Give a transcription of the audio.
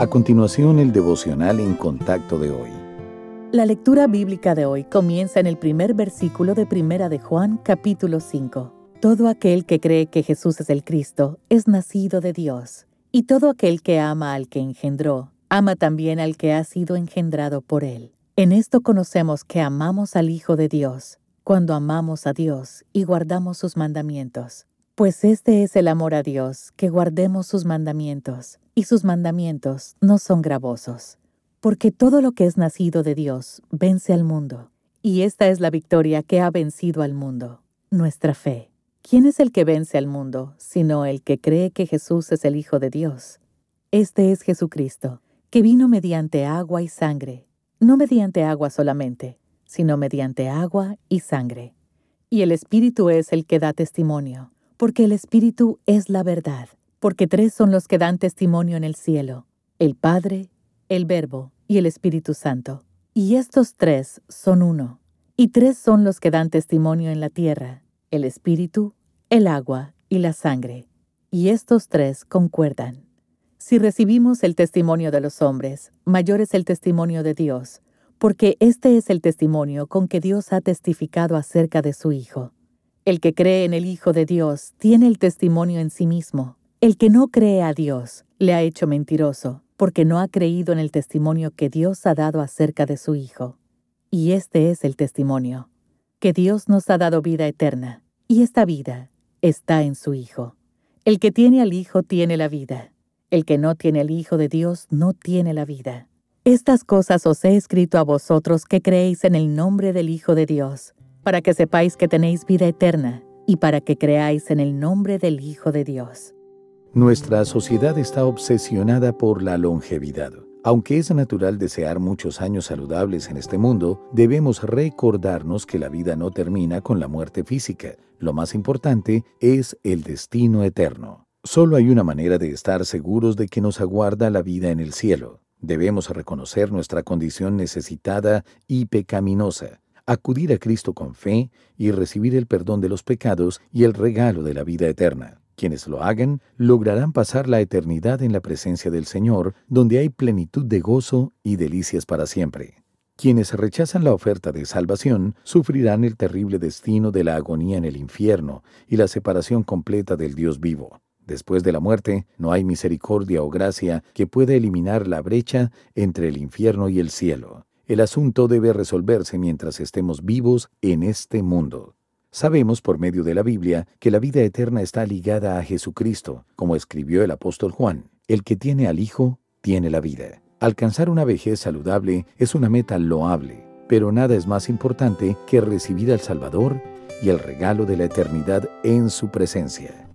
A continuación, el devocional en contacto de hoy. La lectura bíblica de hoy comienza en el primer versículo de Primera de Juan, capítulo 5. Todo aquel que cree que Jesús es el Cristo es nacido de Dios, y todo aquel que ama al que engendró, ama también al que ha sido engendrado por él. En esto conocemos que amamos al Hijo de Dios, cuando amamos a Dios y guardamos sus mandamientos. Pues este es el amor a Dios, que guardemos sus mandamientos, y sus mandamientos no son gravosos. Porque todo lo que es nacido de Dios vence al mundo, y esta es la victoria que ha vencido al mundo, nuestra fe. ¿Quién es el que vence al mundo, sino el que cree que Jesús es el Hijo de Dios? Este es Jesucristo, que vino mediante agua y sangre, no mediante agua solamente, sino mediante agua y sangre. Y el Espíritu es el que da testimonio porque el Espíritu es la verdad, porque tres son los que dan testimonio en el cielo, el Padre, el Verbo y el Espíritu Santo. Y estos tres son uno. Y tres son los que dan testimonio en la tierra, el Espíritu, el agua y la sangre. Y estos tres concuerdan. Si recibimos el testimonio de los hombres, mayor es el testimonio de Dios, porque este es el testimonio con que Dios ha testificado acerca de su Hijo. El que cree en el Hijo de Dios tiene el testimonio en sí mismo. El que no cree a Dios le ha hecho mentiroso, porque no ha creído en el testimonio que Dios ha dado acerca de su Hijo. Y este es el testimonio, que Dios nos ha dado vida eterna, y esta vida está en su Hijo. El que tiene al Hijo tiene la vida. El que no tiene al Hijo de Dios no tiene la vida. Estas cosas os he escrito a vosotros que creéis en el nombre del Hijo de Dios para que sepáis que tenéis vida eterna y para que creáis en el nombre del Hijo de Dios. Nuestra sociedad está obsesionada por la longevidad. Aunque es natural desear muchos años saludables en este mundo, debemos recordarnos que la vida no termina con la muerte física. Lo más importante es el destino eterno. Solo hay una manera de estar seguros de que nos aguarda la vida en el cielo. Debemos reconocer nuestra condición necesitada y pecaminosa acudir a Cristo con fe y recibir el perdón de los pecados y el regalo de la vida eterna. Quienes lo hagan lograrán pasar la eternidad en la presencia del Señor, donde hay plenitud de gozo y delicias para siempre. Quienes rechazan la oferta de salvación sufrirán el terrible destino de la agonía en el infierno y la separación completa del Dios vivo. Después de la muerte, no hay misericordia o gracia que pueda eliminar la brecha entre el infierno y el cielo. El asunto debe resolverse mientras estemos vivos en este mundo. Sabemos por medio de la Biblia que la vida eterna está ligada a Jesucristo, como escribió el apóstol Juan. El que tiene al Hijo, tiene la vida. Alcanzar una vejez saludable es una meta loable, pero nada es más importante que recibir al Salvador y el regalo de la eternidad en su presencia.